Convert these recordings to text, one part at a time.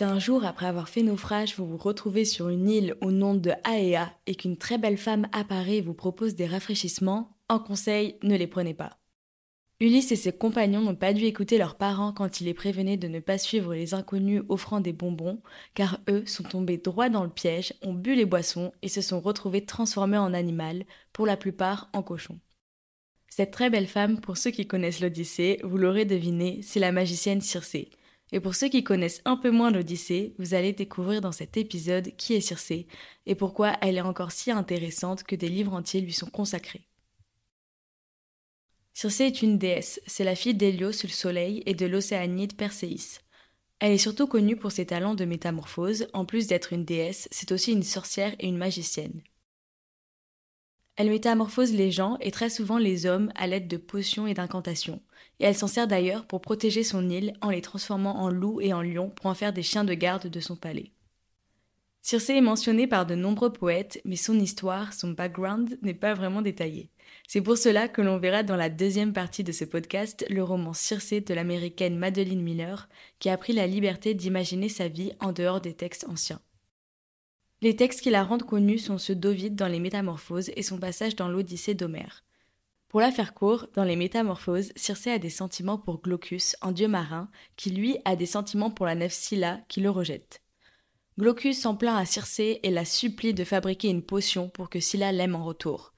Si un jour, après avoir fait naufrage, vous vous retrouvez sur une île au nom de Aea et qu'une très belle femme apparaît et vous propose des rafraîchissements, en conseil, ne les prenez pas. Ulysse et ses compagnons n'ont pas dû écouter leurs parents quand il les prévenait de ne pas suivre les inconnus offrant des bonbons, car eux sont tombés droit dans le piège, ont bu les boissons et se sont retrouvés transformés en animal, pour la plupart en cochons. Cette très belle femme, pour ceux qui connaissent l'Odyssée, vous l'aurez deviné, c'est la magicienne Circé, et pour ceux qui connaissent un peu moins l'Odyssée, vous allez découvrir dans cet épisode qui est Circé et pourquoi elle est encore si intéressante que des livres entiers lui sont consacrés. Circé est une déesse, c'est la fille d'Hélios le soleil et de l'océanide Perséis. Elle est surtout connue pour ses talents de métamorphose, en plus d'être une déesse, c'est aussi une sorcière et une magicienne. Elle métamorphose les gens et très souvent les hommes à l'aide de potions et d'incantations, et elle s'en sert d'ailleurs pour protéger son île en les transformant en loups et en lions pour en faire des chiens de garde de son palais. Circé est mentionnée par de nombreux poètes, mais son histoire, son background n'est pas vraiment détaillé. C'est pour cela que l'on verra dans la deuxième partie de ce podcast le roman Circé de l'américaine Madeline Miller, qui a pris la liberté d'imaginer sa vie en dehors des textes anciens. Les textes qui la rendent connue sont ceux d'Ovide dans les Métamorphoses et son passage dans l'Odyssée d'Homère. Pour la faire court, dans les Métamorphoses, Circé a des sentiments pour Glaucus, un dieu marin, qui lui a des sentiments pour la nef Scylla, qui le rejette. Glaucus s'en plaint à Circé et la supplie de fabriquer une potion pour que Scylla l'aime en retour.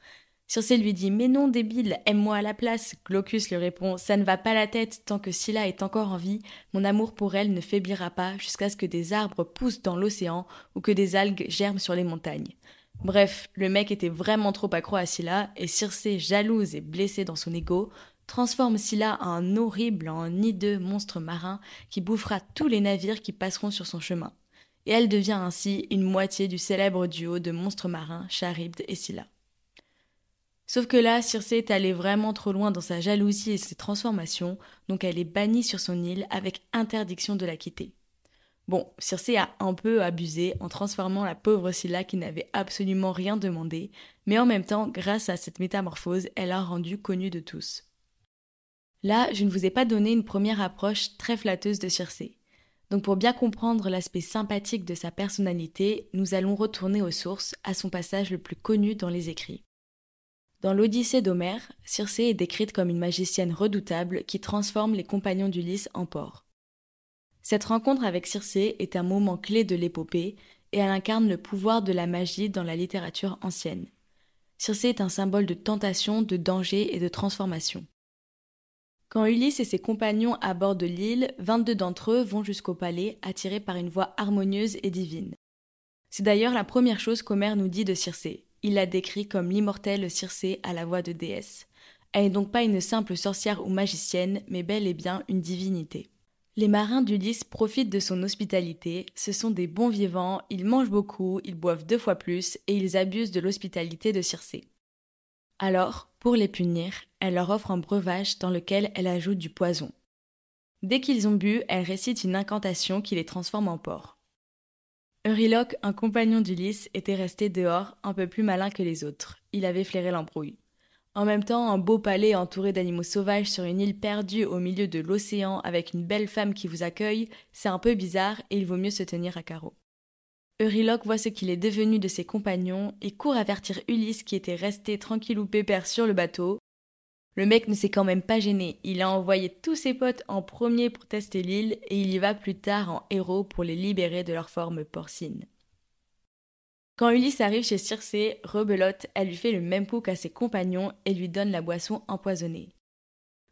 Circé lui dit Mais non, débile, aime-moi à la place. Glaucus lui répond Ça ne va pas la tête, tant que Scylla est encore en vie, mon amour pour elle ne faiblira pas jusqu'à ce que des arbres poussent dans l'océan ou que des algues germent sur les montagnes. Bref, le mec était vraiment trop accro à Scylla, et Circé, jalouse et blessée dans son ego, transforme Scylla en horrible, en hideux monstre marin qui bouffera tous les navires qui passeront sur son chemin. Et elle devient ainsi une moitié du célèbre duo de monstres marins Charybde et Scylla. Sauf que là, Circé est allée vraiment trop loin dans sa jalousie et ses transformations, donc elle est bannie sur son île avec interdiction de la quitter. Bon, Circé a un peu abusé en transformant la pauvre Scylla qui n'avait absolument rien demandé, mais en même temps, grâce à cette métamorphose, elle a rendu connue de tous. Là, je ne vous ai pas donné une première approche très flatteuse de Circé. Donc pour bien comprendre l'aspect sympathique de sa personnalité, nous allons retourner aux sources, à son passage le plus connu dans les écrits. Dans l'Odyssée d'Homère, Circé est décrite comme une magicienne redoutable qui transforme les compagnons d'Ulysse en porcs. Cette rencontre avec Circé est un moment clé de l'épopée et elle incarne le pouvoir de la magie dans la littérature ancienne. Circé est un symbole de tentation, de danger et de transformation. Quand Ulysse et ses compagnons abordent l'île, 22 d'entre eux vont jusqu'au palais, attirés par une voix harmonieuse et divine. C'est d'ailleurs la première chose qu'Homère nous dit de Circé. Il la décrit comme l'immortelle Circé à la voix de déesse. Elle n'est donc pas une simple sorcière ou magicienne, mais bel et bien une divinité. Les marins d'Ulysse profitent de son hospitalité, ce sont des bons vivants, ils mangent beaucoup, ils boivent deux fois plus, et ils abusent de l'hospitalité de Circé. Alors, pour les punir, elle leur offre un breuvage dans lequel elle ajoute du poison. Dès qu'ils ont bu, elle récite une incantation qui les transforme en porc. Euryloque, un compagnon d'Ulysse, était resté dehors, un peu plus malin que les autres. Il avait flairé l'embrouille. En même temps, un beau palais entouré d'animaux sauvages sur une île perdue au milieu de l'océan avec une belle femme qui vous accueille, c'est un peu bizarre et il vaut mieux se tenir à carreau. Euryloque voit ce qu'il est devenu de ses compagnons et court avertir Ulysse qui était resté tranquille ou pépère sur le bateau. Le mec ne s'est quand même pas gêné, il a envoyé tous ses potes en premier pour tester l'île et il y va plus tard en héros pour les libérer de leur forme porcine. Quand Ulysse arrive chez Circé, rebelote, elle lui fait le même coup qu'à ses compagnons et lui donne la boisson empoisonnée.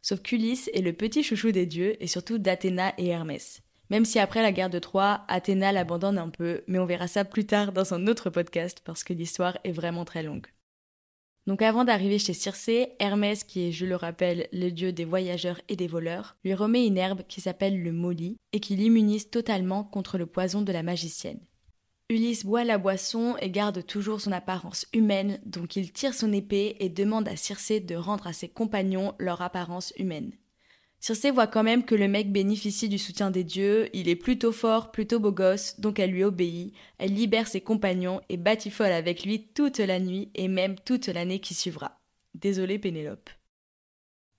Sauf qu'Ulysse est le petit chouchou des dieux et surtout d'Athéna et Hermès. Même si après la guerre de Troie, Athéna l'abandonne un peu, mais on verra ça plus tard dans un autre podcast parce que l'histoire est vraiment très longue. Donc avant d'arriver chez Circé, Hermès, qui est, je le rappelle, le dieu des voyageurs et des voleurs, lui remet une herbe qui s'appelle le molly et qui l'immunise totalement contre le poison de la magicienne. Ulysse boit la boisson et garde toujours son apparence humaine, donc il tire son épée et demande à Circé de rendre à ses compagnons leur apparence humaine. Circé voit quand même que le mec bénéficie du soutien des dieux, il est plutôt fort, plutôt beau gosse, donc elle lui obéit, elle libère ses compagnons et batifole avec lui toute la nuit et même toute l'année qui suivra. Désolée Pénélope.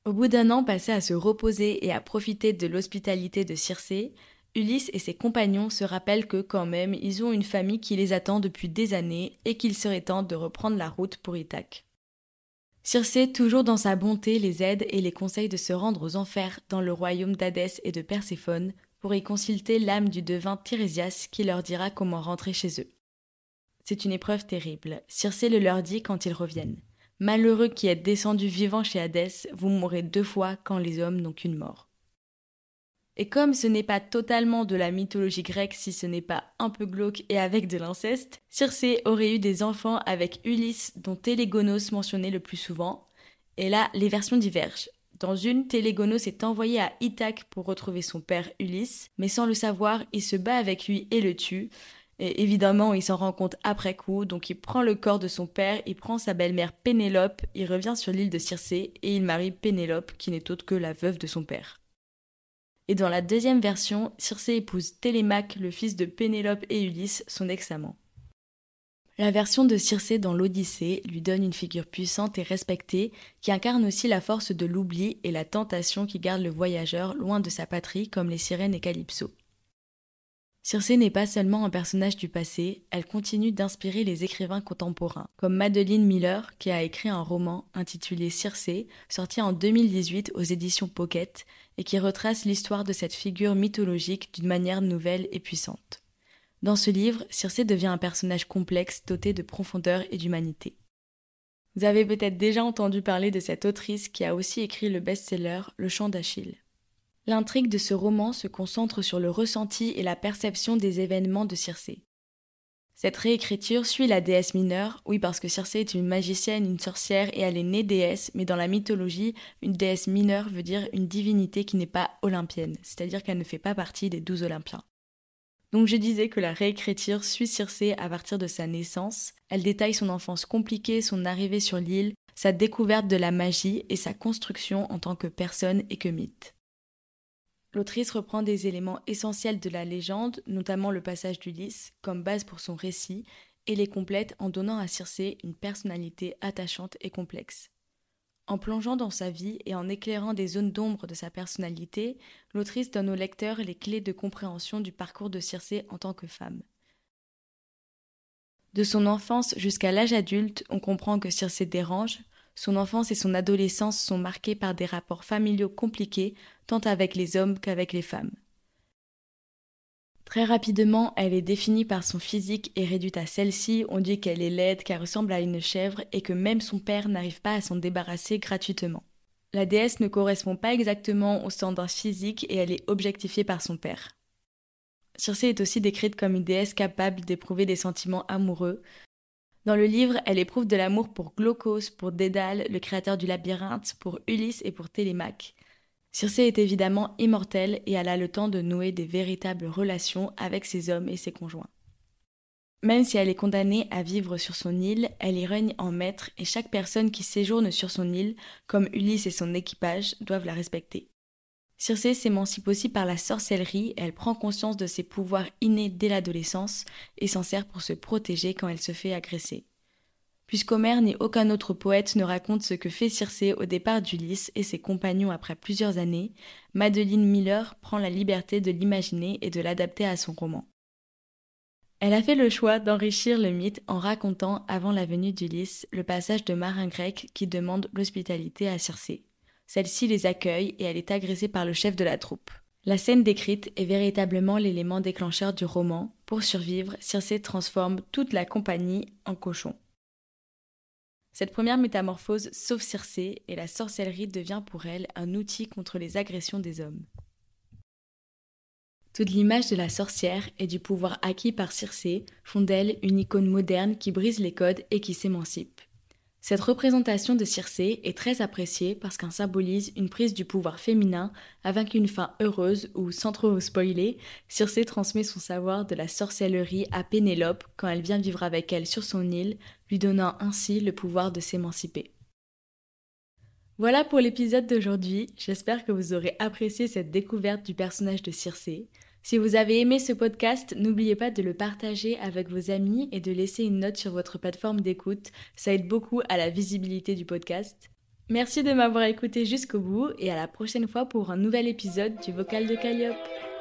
Au bout d'un an passé à se reposer et à profiter de l'hospitalité de Circé, Ulysse et ses compagnons se rappellent que quand même ils ont une famille qui les attend depuis des années et qu'il serait temps de reprendre la route pour Ithaque. Circé, toujours dans sa bonté, les aide et les conseille de se rendre aux enfers dans le royaume d'Hadès et de Perséphone pour y consulter l'âme du devin Tirésias qui leur dira comment rentrer chez eux. C'est une épreuve terrible. Circé le leur dit quand ils reviennent. Malheureux qui êtes descendus vivants chez Hadès, vous mourrez deux fois quand les hommes n'ont qu'une mort. Et comme ce n'est pas totalement de la mythologie grecque si ce n'est pas un peu glauque et avec de l'inceste, Circé aurait eu des enfants avec Ulysse dont Télégonos mentionnait le plus souvent. Et là, les versions divergent. Dans une, Télégonos est envoyé à Ithaque pour retrouver son père Ulysse, mais sans le savoir, il se bat avec lui et le tue. Et évidemment, il s'en rend compte après coup, donc il prend le corps de son père, il prend sa belle-mère Pénélope, il revient sur l'île de Circé et il marie Pénélope, qui n'est autre que la veuve de son père. Et dans la deuxième version, Circé épouse Télémaque, le fils de Pénélope et Ulysse, son ex-amant. La version de Circé dans l'Odyssée lui donne une figure puissante et respectée qui incarne aussi la force de l'oubli et la tentation qui garde le voyageur loin de sa patrie comme les sirènes et Calypso. Circé n'est pas seulement un personnage du passé, elle continue d'inspirer les écrivains contemporains, comme Madeleine Miller, qui a écrit un roman intitulé Circé, sorti en 2018 aux éditions Pocket, et qui retrace l'histoire de cette figure mythologique d'une manière nouvelle et puissante. Dans ce livre, Circé devient un personnage complexe doté de profondeur et d'humanité. Vous avez peut-être déjà entendu parler de cette autrice qui a aussi écrit le best-seller Le chant d'Achille. L'intrigue de ce roman se concentre sur le ressenti et la perception des événements de Circé. Cette réécriture suit la déesse mineure, oui parce que Circé est une magicienne, une sorcière et elle est née déesse, mais dans la mythologie, une déesse mineure veut dire une divinité qui n'est pas olympienne, c'est-à-dire qu'elle ne fait pas partie des douze olympiens. Donc je disais que la réécriture suit Circé à partir de sa naissance, elle détaille son enfance compliquée, son arrivée sur l'île, sa découverte de la magie et sa construction en tant que personne et que mythe. L'autrice reprend des éléments essentiels de la légende, notamment le passage d'Ulysse, comme base pour son récit, et les complète en donnant à Circé une personnalité attachante et complexe. En plongeant dans sa vie et en éclairant des zones d'ombre de sa personnalité, l'autrice donne au lecteur les clés de compréhension du parcours de Circé en tant que femme. De son enfance jusqu'à l'âge adulte, on comprend que Circé dérange, son enfance et son adolescence sont marquées par des rapports familiaux compliqués, tant avec les hommes qu'avec les femmes. Très rapidement, elle est définie par son physique et réduite à celle-ci. On dit qu'elle est laide, qu'elle ressemble à une chèvre et que même son père n'arrive pas à s'en débarrasser gratuitement. La déesse ne correspond pas exactement au standard physique et elle est objectifiée par son père. Circé est aussi décrite comme une déesse capable d'éprouver des sentiments amoureux, dans le livre, elle éprouve de l'amour pour Glaucos, pour Dédale, le créateur du labyrinthe, pour Ulysse et pour Télémaque. Circé est évidemment immortelle et elle a le temps de nouer des véritables relations avec ses hommes et ses conjoints. Même si elle est condamnée à vivre sur son île, elle y règne en maître et chaque personne qui séjourne sur son île, comme Ulysse et son équipage, doivent la respecter. Circé s'émancipe aussi par la sorcellerie, elle prend conscience de ses pouvoirs innés dès l'adolescence et s'en sert pour se protéger quand elle se fait agresser. Puisqu'Homère ni aucun autre poète ne raconte ce que fait Circé au départ d'Ulysse et ses compagnons après plusieurs années, Madeleine Miller prend la liberté de l'imaginer et de l'adapter à son roman. Elle a fait le choix d'enrichir le mythe en racontant, avant la venue d'Ulysse, le passage de marins grecs qui demandent l'hospitalité à Circé. Celle-ci les accueille et elle est agressée par le chef de la troupe. La scène décrite est véritablement l'élément déclencheur du roman. Pour survivre, Circé transforme toute la compagnie en cochon. Cette première métamorphose sauve Circé et la sorcellerie devient pour elle un outil contre les agressions des hommes. Toute l'image de la sorcière et du pouvoir acquis par Circé font d'elle une icône moderne qui brise les codes et qui s'émancipe. Cette représentation de Circé est très appréciée parce qu'elle symbolise une prise du pouvoir féminin avec une fin heureuse où, sans trop spoiler, Circé transmet son savoir de la sorcellerie à Pénélope quand elle vient vivre avec elle sur son île, lui donnant ainsi le pouvoir de s'émanciper. Voilà pour l'épisode d'aujourd'hui, j'espère que vous aurez apprécié cette découverte du personnage de Circé. Si vous avez aimé ce podcast, n'oubliez pas de le partager avec vos amis et de laisser une note sur votre plateforme d'écoute, ça aide beaucoup à la visibilité du podcast. Merci de m'avoir écouté jusqu'au bout et à la prochaine fois pour un nouvel épisode du Vocal de Calliope.